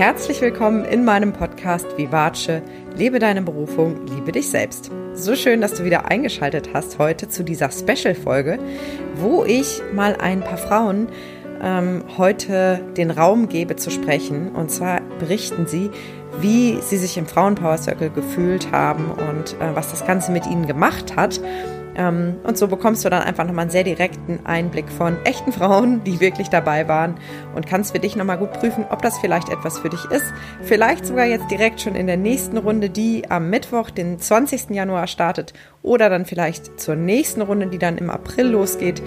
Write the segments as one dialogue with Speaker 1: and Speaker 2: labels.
Speaker 1: herzlich willkommen in meinem Podcast Vivace. Lebe deine Berufung, liebe dich selbst. So schön, dass du wieder eingeschaltet hast heute zu dieser Special-Folge, wo ich mal ein paar Frauen ähm, heute den Raum gebe zu sprechen. Und zwar berichten sie, wie sie sich im Frauenpower Circle gefühlt haben und äh, was das Ganze mit ihnen gemacht hat. Ähm, und so bekommst du dann einfach nochmal einen sehr direkten Einblick von echten Frauen, die wirklich dabei waren und kannst für dich nochmal gut prüfen, ob das vielleicht etwas für dich ist. Vielleicht sogar jetzt direkt schon in der nächsten Runde, die am Mittwoch, den 20. Januar startet oder dann vielleicht zur nächsten Runde, die dann im April losgeht.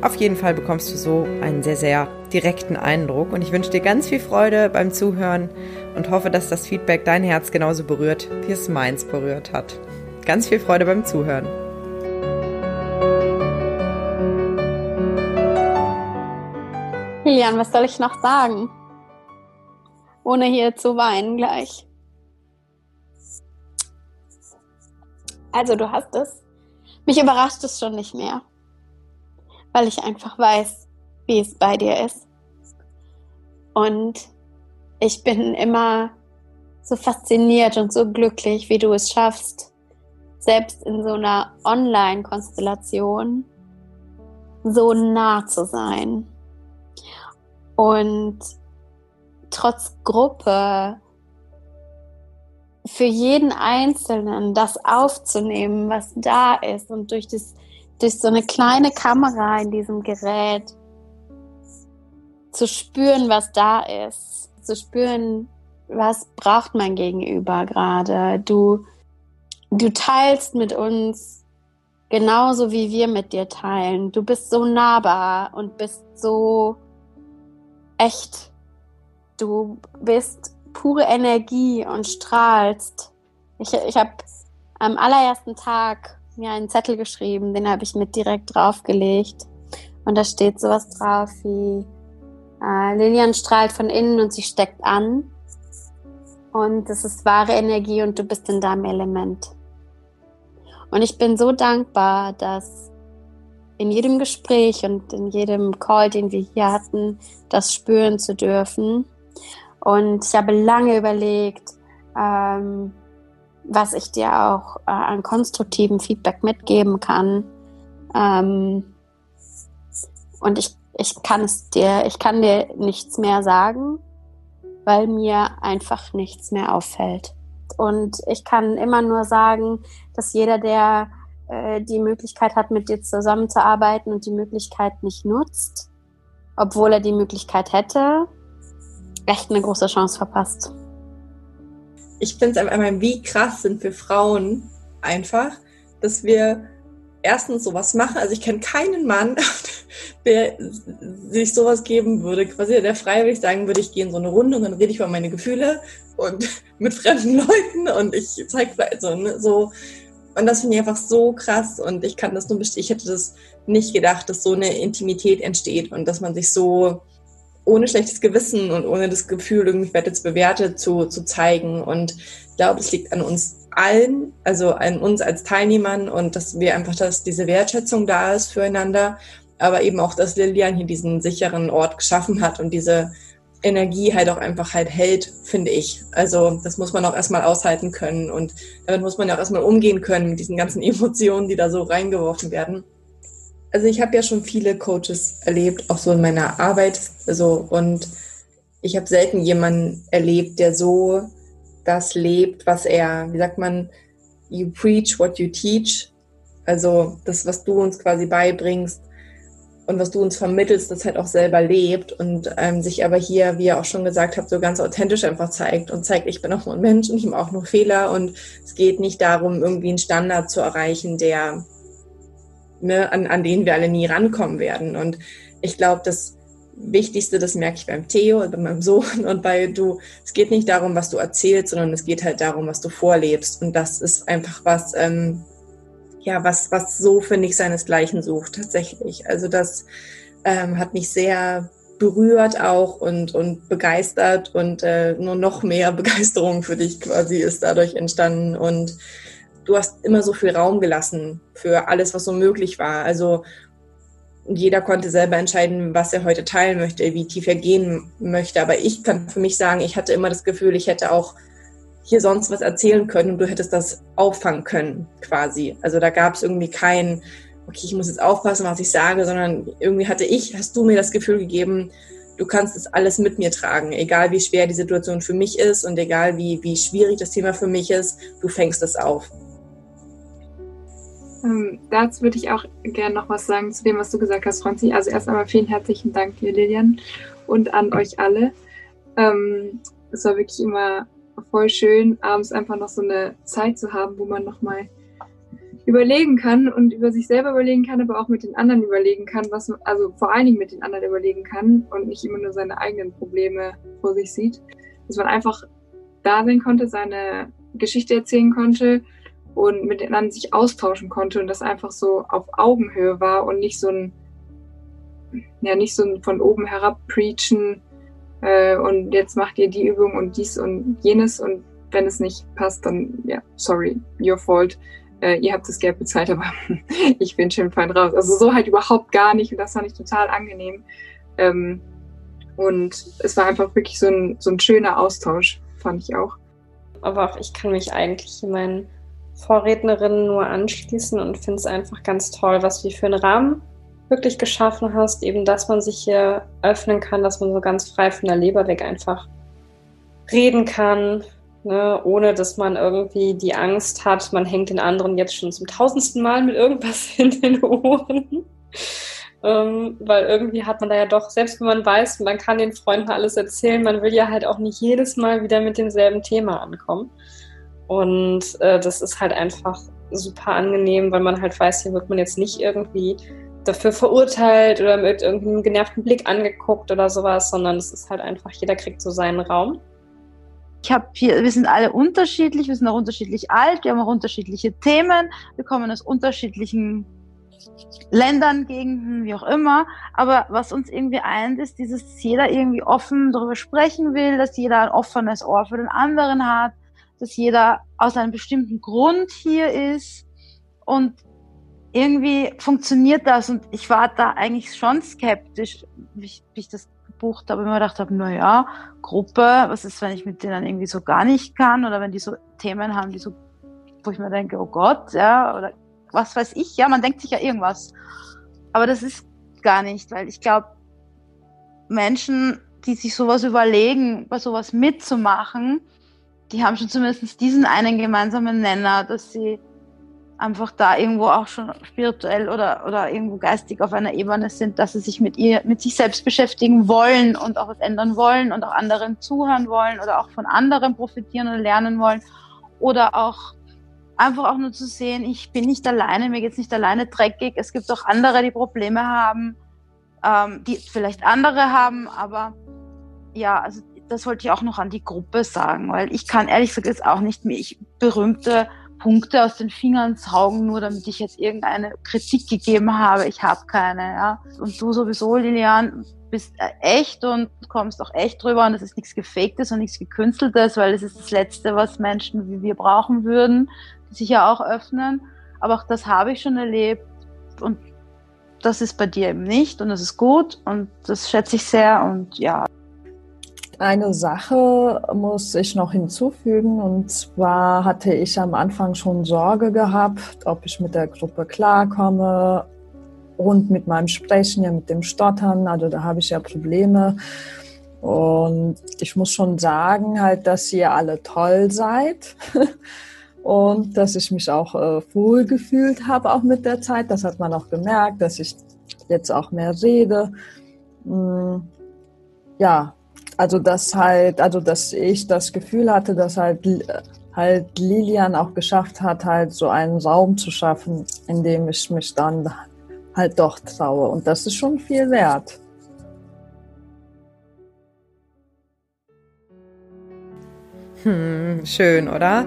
Speaker 1: Auf jeden Fall bekommst du so einen sehr, sehr direkten Eindruck und ich wünsche dir ganz viel Freude beim Zuhören und hoffe, dass das Feedback dein Herz genauso berührt, wie es meins berührt hat. Ganz viel Freude beim Zuhören.
Speaker 2: Lilian, was soll ich noch sagen? Ohne hier zu weinen gleich. Also, du hast es. Mich überrascht es schon nicht mehr, weil ich einfach weiß, wie es bei dir ist. Und ich bin immer so fasziniert und so glücklich, wie du es schaffst, selbst in so einer Online-Konstellation so nah zu sein und trotz Gruppe für jeden Einzelnen das aufzunehmen, was da ist und durch, das, durch so eine kleine Kamera in diesem Gerät zu spüren, was da ist, zu spüren, was braucht mein Gegenüber gerade. Du, du teilst mit uns genauso wie wir mit dir teilen. Du bist so nahbar und bist so echt. Du bist pure Energie und strahlst. Ich, ich habe am allerersten Tag mir einen Zettel geschrieben, den habe ich mit direkt draufgelegt. Und da steht sowas drauf wie äh, Lilian strahlt von innen und sie steckt an. Und es ist wahre Energie und du bist in deinem Element. Und ich bin so dankbar, dass in jedem Gespräch und in jedem Call, den wir hier hatten, das spüren zu dürfen. Und ich habe lange überlegt, ähm, was ich dir auch äh, an konstruktivem Feedback mitgeben kann. Ähm, und ich, ich kann es dir, ich kann dir nichts mehr sagen, weil mir einfach nichts mehr auffällt. Und ich kann immer nur sagen, dass jeder, der äh, die Möglichkeit hat, mit dir zusammenzuarbeiten und die Möglichkeit nicht nutzt, obwohl er die Möglichkeit hätte, echt eine große Chance verpasst.
Speaker 3: Ich finde es einfach, wie krass sind wir Frauen einfach, dass wir erstens sowas machen. Also ich kenne keinen Mann, der sich sowas geben würde, quasi der freiwillig sagen würde, ich gehe in so eine Runde und dann rede ich über meine Gefühle und mit fremden Leuten und ich zeige so, ne, so und das finde ich einfach so krass und ich kann das nur bestätigen. Ich hätte das nicht gedacht, dass so eine Intimität entsteht und dass man sich so ohne schlechtes Gewissen und ohne das Gefühl, irgendwie werde jetzt bewertet, zu, zu zeigen. Und ich glaube, es liegt an uns allen, also an uns als Teilnehmern und dass wir einfach, dass diese Wertschätzung da ist füreinander, aber eben auch, dass Lilian hier diesen sicheren Ort geschaffen hat und diese Energie halt auch einfach halt hält, finde ich. Also das muss man auch erstmal aushalten können und damit muss man ja auch erstmal umgehen können mit diesen ganzen Emotionen, die da so reingeworfen werden. Also ich habe ja schon viele Coaches erlebt, auch so in meiner Arbeit, also und ich habe selten jemanden erlebt, der so das lebt, was er, wie sagt man, you preach what you teach. Also das, was du uns quasi beibringst, und was du uns vermittelst, das halt auch selber lebt und ähm, sich aber hier, wie ihr auch schon gesagt habt, so ganz authentisch einfach zeigt und zeigt, ich bin auch nur ein Mensch und ich mache auch nur Fehler und es geht nicht darum, irgendwie einen Standard zu erreichen, der, ne, an, an den wir alle nie rankommen werden. Und ich glaube, das Wichtigste, das merke ich beim Theo und bei meinem Sohn und bei du, es geht nicht darum, was du erzählst, sondern es geht halt darum, was du vorlebst. Und das ist einfach was, ähm, ja, was, was so, finde ich, seinesgleichen sucht, tatsächlich. Also das ähm, hat mich sehr berührt auch und, und begeistert und äh, nur noch mehr Begeisterung für dich quasi ist dadurch entstanden und du hast immer so viel Raum gelassen für alles, was so möglich war. Also jeder konnte selber entscheiden, was er heute teilen möchte, wie tief er gehen möchte. Aber ich kann für mich sagen, ich hatte immer das Gefühl, ich hätte auch hier sonst was erzählen können und du hättest das auffangen können, quasi. Also da gab es irgendwie kein, okay, ich muss jetzt aufpassen, was ich sage, sondern irgendwie hatte ich, hast du mir das Gefühl gegeben, du kannst es alles mit mir tragen, egal wie schwer die Situation für mich ist und egal wie, wie schwierig das Thema für mich ist, du fängst es auf.
Speaker 4: Ähm, dazu würde ich auch gerne noch was sagen zu dem, was du gesagt hast, Franzi. Also erst einmal vielen herzlichen Dank dir, Lilian, und an euch alle. Ähm, es war wirklich immer voll schön, abends einfach noch so eine Zeit zu haben, wo man nochmal überlegen kann und über sich selber überlegen kann, aber auch mit den anderen überlegen kann, was man, also vor allen Dingen mit den anderen überlegen kann und nicht immer nur seine eigenen Probleme vor sich sieht. Dass man einfach da sein konnte, seine Geschichte erzählen konnte und mit den anderen sich austauschen konnte und das einfach so auf Augenhöhe war und nicht so ein, ja, nicht so ein von oben herab preachen äh, und jetzt macht ihr die Übung und dies und jenes und wenn es nicht passt, dann ja, sorry, your fault äh, ihr habt das Geld bezahlt, aber ich bin schon fein raus. Also so halt überhaupt gar nicht und das fand ich total angenehm. Ähm, und es war einfach wirklich so ein, so ein schöner Austausch, fand ich auch.
Speaker 5: Aber auch ich kann mich eigentlich meinen Vorrednerinnen nur anschließen und finde es einfach ganz toll, was du für einen Rahmen wirklich geschaffen hast, eben dass man sich hier öffnen kann, dass man so ganz frei von der Leber weg einfach reden kann, ne, ohne dass man irgendwie die Angst hat, man hängt den anderen jetzt schon zum tausendsten Mal mit irgendwas in den Ohren. ähm, weil irgendwie hat man da ja doch, selbst wenn man weiß, man kann den Freunden alles erzählen, man will ja halt auch nicht jedes Mal wieder mit demselben Thema ankommen. Und äh, das ist halt einfach super angenehm, weil man halt weiß, hier wird man jetzt nicht irgendwie dafür verurteilt oder mit irgendeinem genervten Blick angeguckt oder sowas, sondern es ist halt einfach, jeder kriegt so seinen Raum.
Speaker 6: Ich habe hier, wir sind alle unterschiedlich, wir sind auch unterschiedlich alt, wir haben auch unterschiedliche Themen, wir kommen aus unterschiedlichen Ländern, Gegenden, wie auch immer. Aber was uns irgendwie eint, ist dieses, dass jeder irgendwie offen darüber sprechen will, dass jeder ein offenes Ohr für den anderen hat, dass jeder aus einem bestimmten Grund hier ist. Und irgendwie funktioniert das. Und ich war da eigentlich schon skeptisch, wie ich, wie ich das gebucht habe, immer gedacht habe, na ja, Gruppe, was ist, wenn ich mit denen irgendwie so gar nicht kann oder wenn die so Themen haben, die so, wo ich mir denke, oh Gott, ja, oder was weiß ich, ja, man denkt sich ja irgendwas. Aber das ist gar nicht, weil ich glaube, Menschen, die sich sowas überlegen, bei sowas mitzumachen, die haben schon zumindest diesen einen gemeinsamen Nenner, dass sie einfach da irgendwo auch schon spirituell oder, oder irgendwo geistig auf einer Ebene sind, dass sie sich mit ihr, mit sich selbst beschäftigen wollen und auch was ändern wollen und auch anderen zuhören wollen oder auch von anderen profitieren oder lernen wollen. Oder auch einfach auch nur zu sehen, ich bin nicht alleine, mir geht's nicht alleine dreckig, es gibt auch andere, die Probleme haben, ähm, die vielleicht andere haben, aber ja, also das wollte ich auch noch an die Gruppe sagen, weil ich kann ehrlich gesagt jetzt auch nicht mehr ich berühmte Punkte aus den Fingern saugen, nur damit ich jetzt irgendeine Kritik gegeben habe. Ich habe keine, ja. Und du sowieso, Lilian, bist echt und kommst auch echt drüber und es ist nichts Gefaktes und nichts Gekünsteltes, weil es ist das Letzte, was Menschen wie wir brauchen würden, die sich ja auch öffnen. Aber auch das habe ich schon erlebt und das ist bei dir eben nicht und das ist gut und das schätze ich sehr und ja.
Speaker 7: Eine Sache muss ich noch hinzufügen und zwar hatte ich am Anfang schon Sorge gehabt, ob ich mit der Gruppe klarkomme und mit meinem Sprechen, ja mit dem Stottern, also da habe ich ja Probleme. Und ich muss schon sagen, halt, dass ihr alle toll seid und dass ich mich auch äh, wohl gefühlt habe, auch mit der Zeit. Das hat man auch gemerkt, dass ich jetzt auch mehr rede. Hm, ja, also dass halt, also dass ich das Gefühl hatte, dass halt halt Lilian auch geschafft hat, halt so einen Raum zu schaffen, in dem ich mich dann halt doch traue. Und das ist schon viel wert.
Speaker 1: Hm, schön, oder?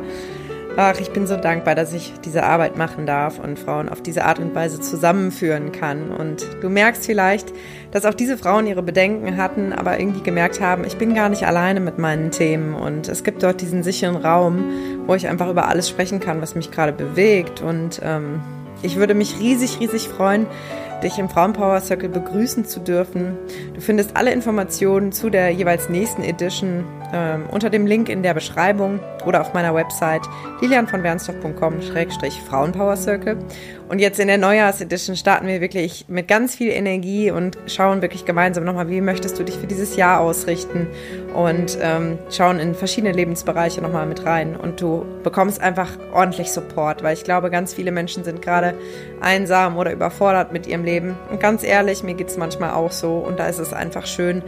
Speaker 1: Ach, ich bin so dankbar, dass ich diese Arbeit machen darf und Frauen auf diese Art und Weise zusammenführen kann. Und du merkst vielleicht, dass auch diese Frauen ihre Bedenken hatten, aber irgendwie gemerkt haben, ich bin gar nicht alleine mit meinen Themen. Und es gibt dort diesen sicheren Raum, wo ich einfach über alles sprechen kann, was mich gerade bewegt. Und ähm, ich würde mich riesig, riesig freuen, dich im Frauenpower Circle begrüßen zu dürfen. Du findest alle Informationen zu der jeweils nächsten Edition ähm, unter dem Link in der Beschreibung oder auf meiner Website lilianvonwernstorff.com-frauenpower Circle. Und jetzt in der Neujahrs-Edition starten wir wirklich mit ganz viel Energie und schauen wirklich gemeinsam nochmal, wie möchtest du dich für dieses Jahr ausrichten und ähm, schauen in verschiedene Lebensbereiche nochmal mit rein. Und du bekommst einfach ordentlich Support, weil ich glaube, ganz viele Menschen sind gerade einsam oder überfordert mit ihrem Leben. Und ganz ehrlich, mir geht es manchmal auch so. Und da ist es einfach schön,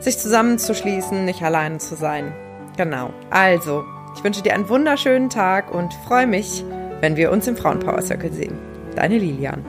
Speaker 1: sich zusammenzuschließen, nicht alleine zu sein. Genau. Also, ich wünsche dir einen wunderschönen Tag und freue mich, wenn wir uns im Frauenpower Circle sehen. Deine Lilian.